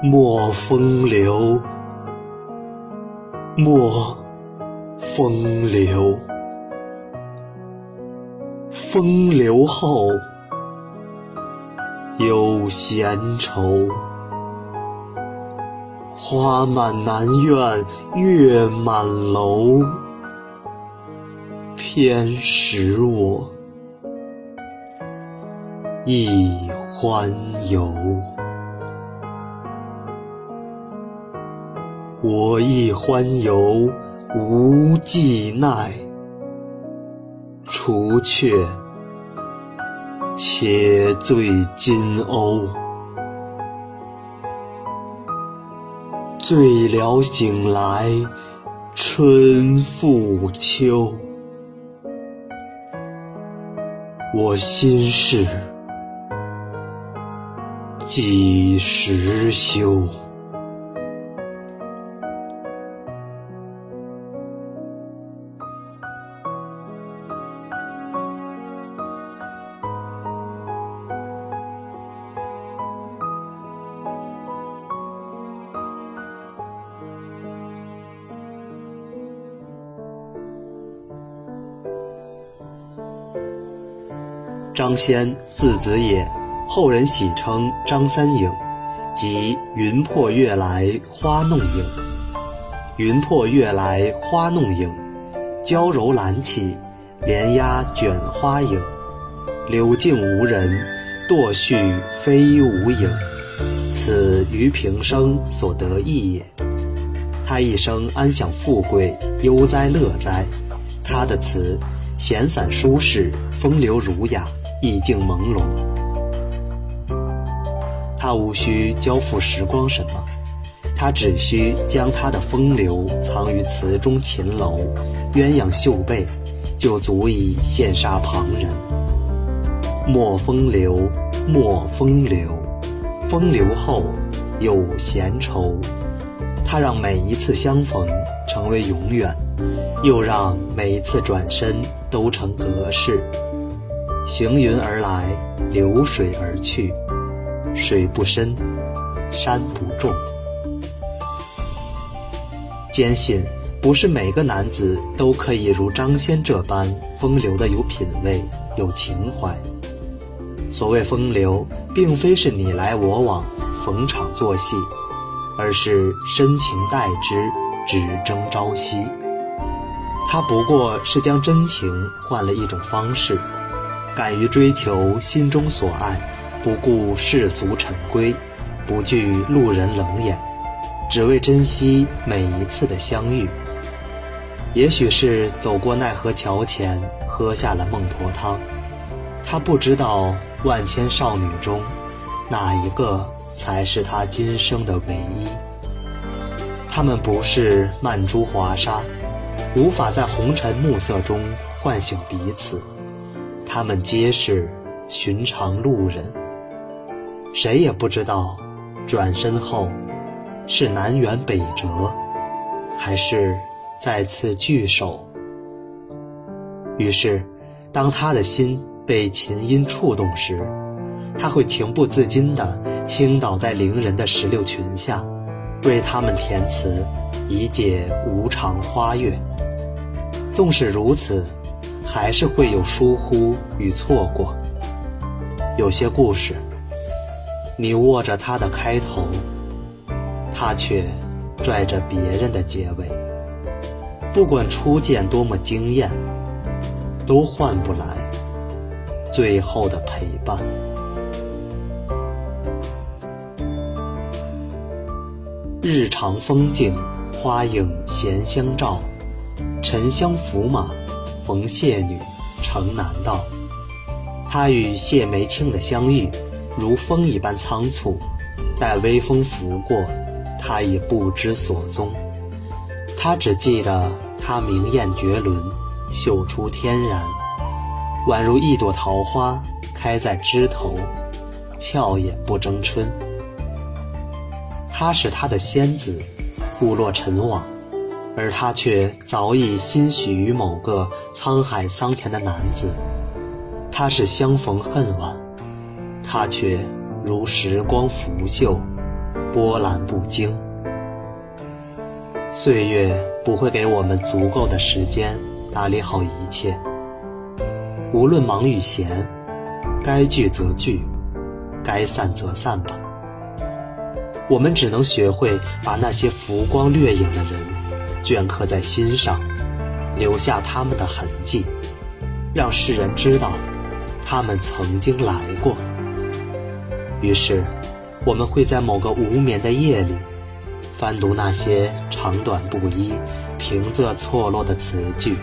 莫风流，莫风流，风流后有闲愁。花满南院，月满楼，偏使我忆欢游。我亦欢游无计奈，除却且醉金瓯。醉了醒来，春复秋。我心事几时休？张先，字子野，后人喜称张三影，即云破月来花弄影。云破月来花弄影，娇柔兰起，莲压卷花影。柳径无人，堕絮飞无影。此余平生所得意也。他一生安享富贵，悠哉乐哉。他的词闲散舒适，风流儒雅。意境朦胧，他无需交付时光什么，他只需将他的风流藏于词中秦楼、鸳鸯绣被，就足以羡煞旁人。莫风流，莫风流，风流后有闲愁。他让每一次相逢成为永远，又让每一次转身都成隔世。行云而来，流水而去，水不深，山不重。坚信不是每个男子都可以如张先这般风流的有品位、有情怀。所谓风流，并非是你来我往、逢场作戏，而是深情待之，只争朝夕。他不过是将真情换了一种方式。敢于追求心中所爱，不顾世俗陈规，不惧路人冷眼，只为珍惜每一次的相遇。也许是走过奈何桥前，喝下了孟婆汤，他不知道万千少女中，哪一个才是他今生的唯一。她们不是曼珠华沙，无法在红尘暮色中唤醒彼此。他们皆是寻常路人，谁也不知道，转身后是南辕北辙，还是再次聚首。于是，当他的心被琴音触动时，他会情不自禁地倾倒在伶人的石榴裙下，为他们填词，以解无常花月。纵使如此。还是会有疏忽与错过。有些故事，你握着它的开头，它却拽着别人的结尾。不管初见多么惊艳，都换不来最后的陪伴。日常风景，花影闲相照，沉香拂马。逢谢女城南道，他与谢梅卿的相遇，如风一般仓促。待微风拂过，他已不知所踪。他只记得她明艳绝伦，秀出天然，宛如一朵桃花开在枝头，俏也不争春。她是他的仙子，误落尘网。而他却早已心许于某个沧海桑田的男子，他是相逢恨晚，他却如时光拂袖，波澜不惊。岁月不会给我们足够的时间打理好一切，无论忙与闲，该聚则聚，该散则散吧。我们只能学会把那些浮光掠影的人镌刻在心上，留下他们的痕迹，让世人知道他们曾经来过。于是，我们会在某个无眠的夜里，翻读那些长短不一、平仄错落的词句，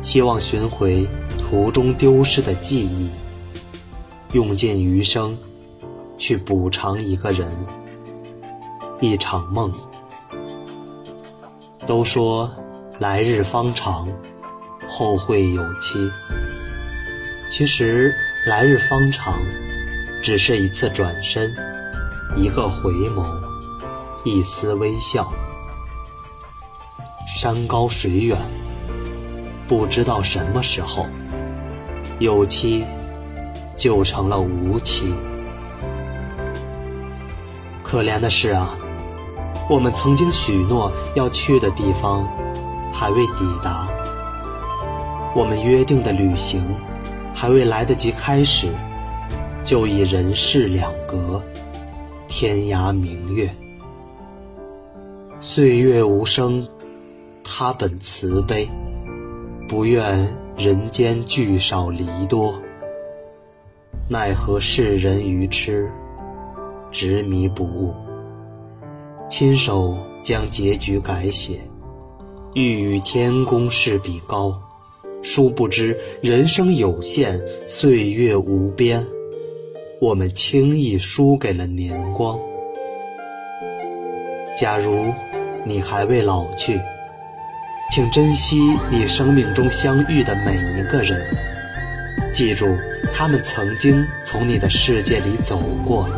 希望寻回途中丢失的记忆，用尽余生去补偿一个人、一场梦。都说来日方长，后会有期。其实来日方长。只是一次转身，一个回眸，一丝微笑。山高水远，不知道什么时候，有期就成了无期。可怜的是啊，我们曾经许诺要去的地方，还未抵达；我们约定的旅行，还未来得及开始。就已人世两隔，天涯明月。岁月无声，他本慈悲，不愿人间聚少离多。奈何世人愚痴，执迷不悟，亲手将结局改写，欲与天公试比高，殊不知人生有限，岁月无边。我们轻易输给了年光。假如你还未老去，请珍惜你生命中相遇的每一个人，记住他们曾经从你的世界里走过，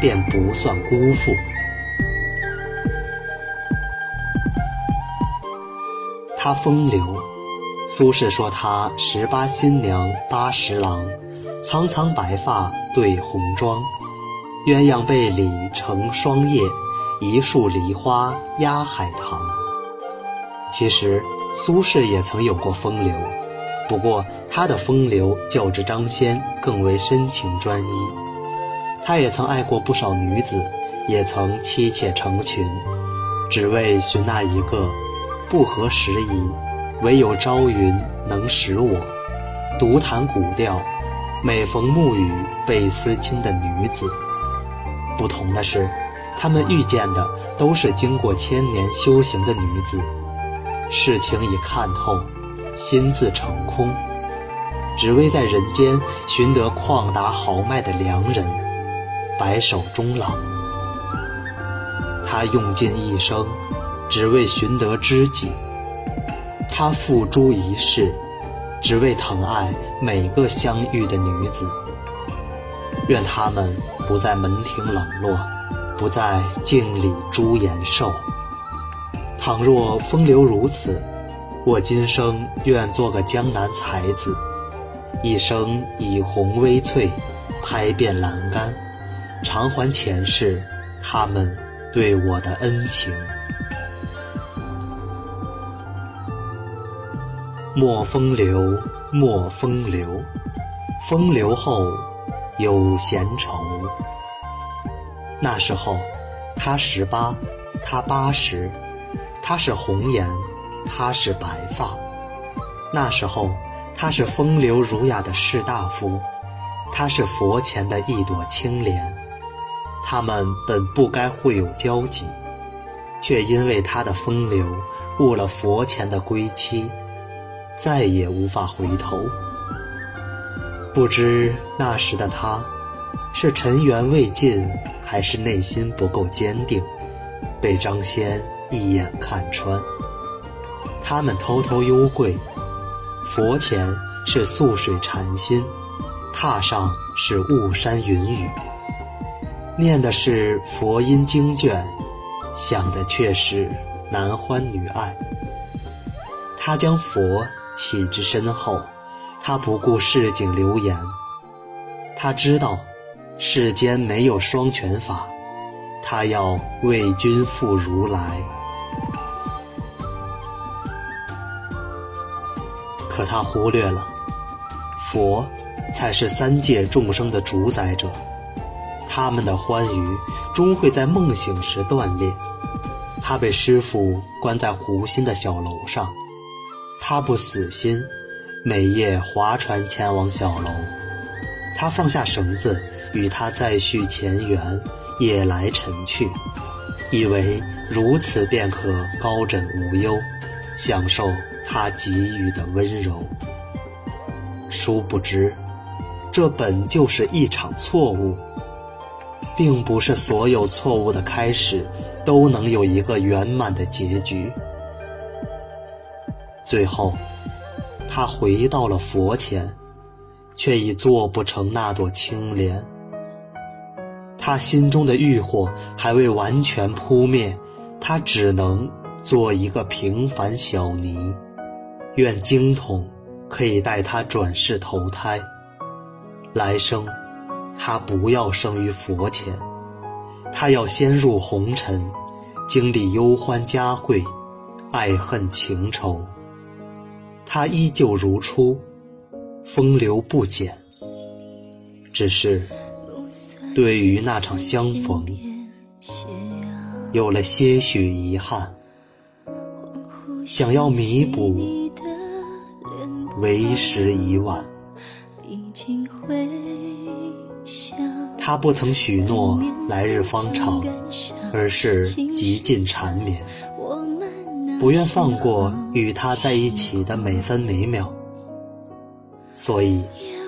便不算辜负。他风流，苏轼说他十八新娘八十郎。苍苍白发对红妆，鸳鸯被里成双叶，一树梨花压海棠。其实苏轼也曾有过风流，不过他的风流较之张先更为深情专一。他也曾爱过不少女子，也曾妻妾成群，只为寻那一个不合时宜，唯有朝云能使我独弹古调。每逢暮雨倍思亲的女子，不同的是，他们遇见的都是经过千年修行的女子，事情已看透，心自成空，只为在人间寻得旷达豪迈的良人，白首终老。他用尽一生，只为寻得知己，他付诸一世。只为疼爱每个相遇的女子，愿他们不再门庭冷落，不再镜里朱颜瘦。倘若风流如此，我今生愿做个江南才子，一生以红微翠，拍遍栏杆，偿还前世他们对我的恩情。莫风流，莫风流，风流后有闲愁。那时候，他十八，他八十，他是红颜，他是白发。那时候，他是风流儒雅的士大夫，他是佛前的一朵青莲。他们本不该会有交集，却因为他的风流，误了佛前的归期。再也无法回头。不知那时的他，是尘缘未尽，还是内心不够坚定，被张先一眼看穿。他们偷偷幽会，佛前是素水禅心，榻上是雾山云雨，念的是佛音经卷，想的却是男欢女爱。他将佛。气之深厚，他不顾市井流言。他知道，世间没有双全法，他要为君赴如来。可他忽略了，佛才是三界众生的主宰者，他们的欢愉终会在梦醒时断裂。他被师傅关在湖心的小楼上，他不死心，每夜划船前往小楼。他放下绳子，与他再续前缘，夜来晨去，以为如此便可高枕无忧，享受他给予的温柔。殊不知，这本就是一场错误，并不是所有错误的开始。都能有一个圆满的结局。最后，他回到了佛前，却已做不成那朵青莲。他心中的欲火还未完全扑灭，他只能做一个平凡小尼。愿经筒可以带他转世投胎，来生他不要生于佛前。他要先入红尘，经历忧欢佳会、爱恨情仇。他依旧如初，风流不减。只是对于那场相逢，有了些许遗憾。想要弥补，为时已晚。他不曾许诺来日方长，而是极尽缠绵，不愿放过与他在一起的每分每秒。所以，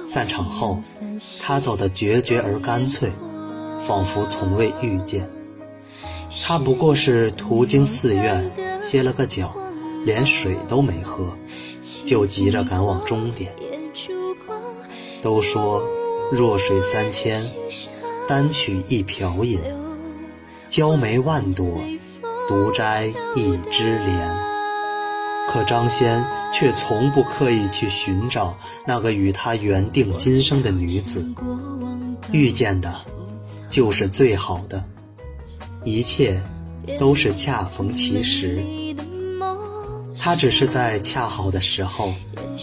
散场后，他走得决绝而干脆，仿佛从未遇见。他不过是途经寺院，歇了个脚，连水都没喝，就急着赶往终点。都说。弱水三千，单取一瓢饮；娇梅万朵，独摘一枝莲。可张仙却从不刻意去寻找那个与他缘定今生的女子，遇见的，就是最好的，一切都是恰逢其时。他只是在恰好的时候，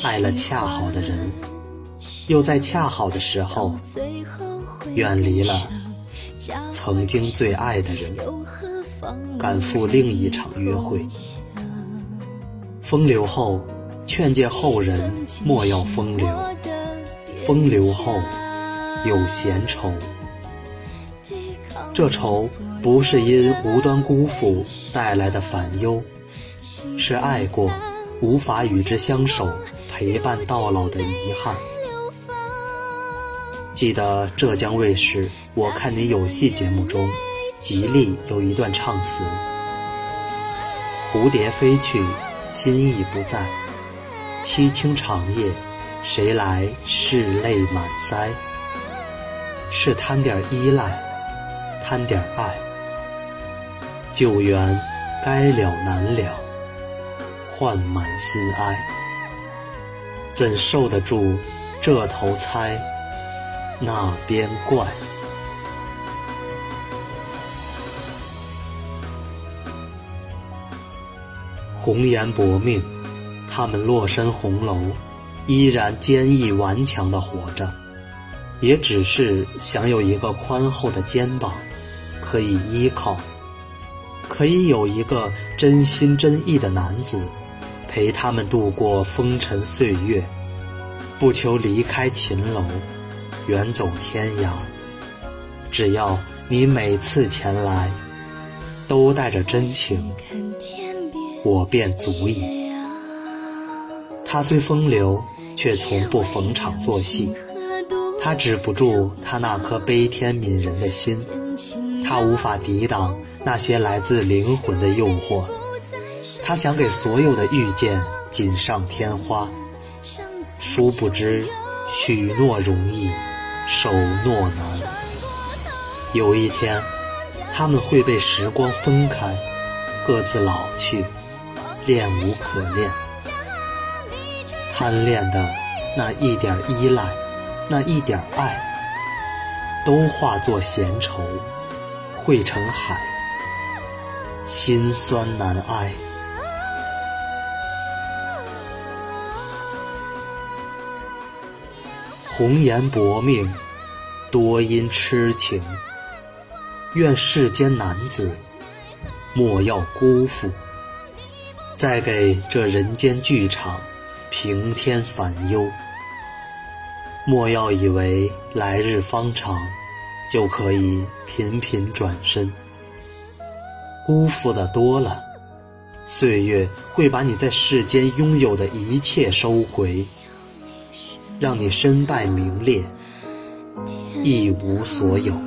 爱了恰好的人。又在恰好的时候，远离了曾经最爱的人，赶赴另一场约会。风流后，劝诫后人莫要风流；风流后，有闲愁。这愁不是因无端辜负带来的烦忧，是爱过无法与之相守、陪伴到老的遗憾。记得浙江卫视《我看你有戏》节目中，吉利有一段唱词：“蝴蝶飞去，心意不在，凄清长夜，谁来拭泪满腮？是贪点依赖，贪点爱，旧缘该了难了，换满心哀，怎受得住这头猜？”那边怪，红颜薄命，他们落身红楼，依然坚毅顽强的活着，也只是想有一个宽厚的肩膀，可以依靠，可以有一个真心真意的男子，陪他们度过风尘岁月，不求离开秦楼。远走天涯，只要你每次前来，都带着真情，我便足矣。他虽风流，却从不逢场作戏。他止不住他那颗悲天悯人的心，他无法抵挡那些来自灵魂的诱惑。他想给所有的遇见锦上添花，殊不知许诺容易。守诺难，有一天，他们会被时光分开，各自老去，恋无可恋。贪恋的那一点依赖，那一点爱，都化作闲愁，汇成海，心酸难挨。红颜薄命，多因痴情。愿世间男子莫要辜负，再给这人间剧场平添烦忧。莫要以为来日方长，就可以频频转身。辜负的多了，岁月会把你在世间拥有的一切收回，让你身败名裂，一无所有。